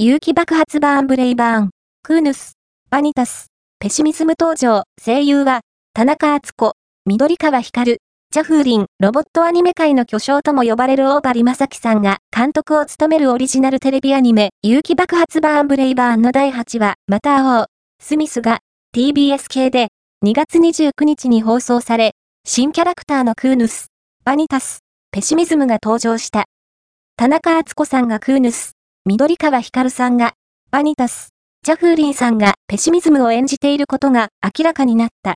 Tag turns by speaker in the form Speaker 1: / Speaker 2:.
Speaker 1: 勇気爆発バーンブレイバーン、クーヌス、バニタス、ペシミズム登場、声優は、田中敦子、緑川光、ジャフーリン、ロボットアニメ界の巨匠とも呼ばれる大張正樹さんが監督を務めるオリジナルテレビアニメ、勇気爆発バーンブレイバーンの第8話、また会おう、スミスが TBS 系で2月29日に放送され、新キャラクターのクーヌス、バニタス、ペシミズムが登場した。田中敦子さんがクーヌス、緑川光さんがバニタス、ジャフーリンさんがペシミズムを演じていることが明らかになった。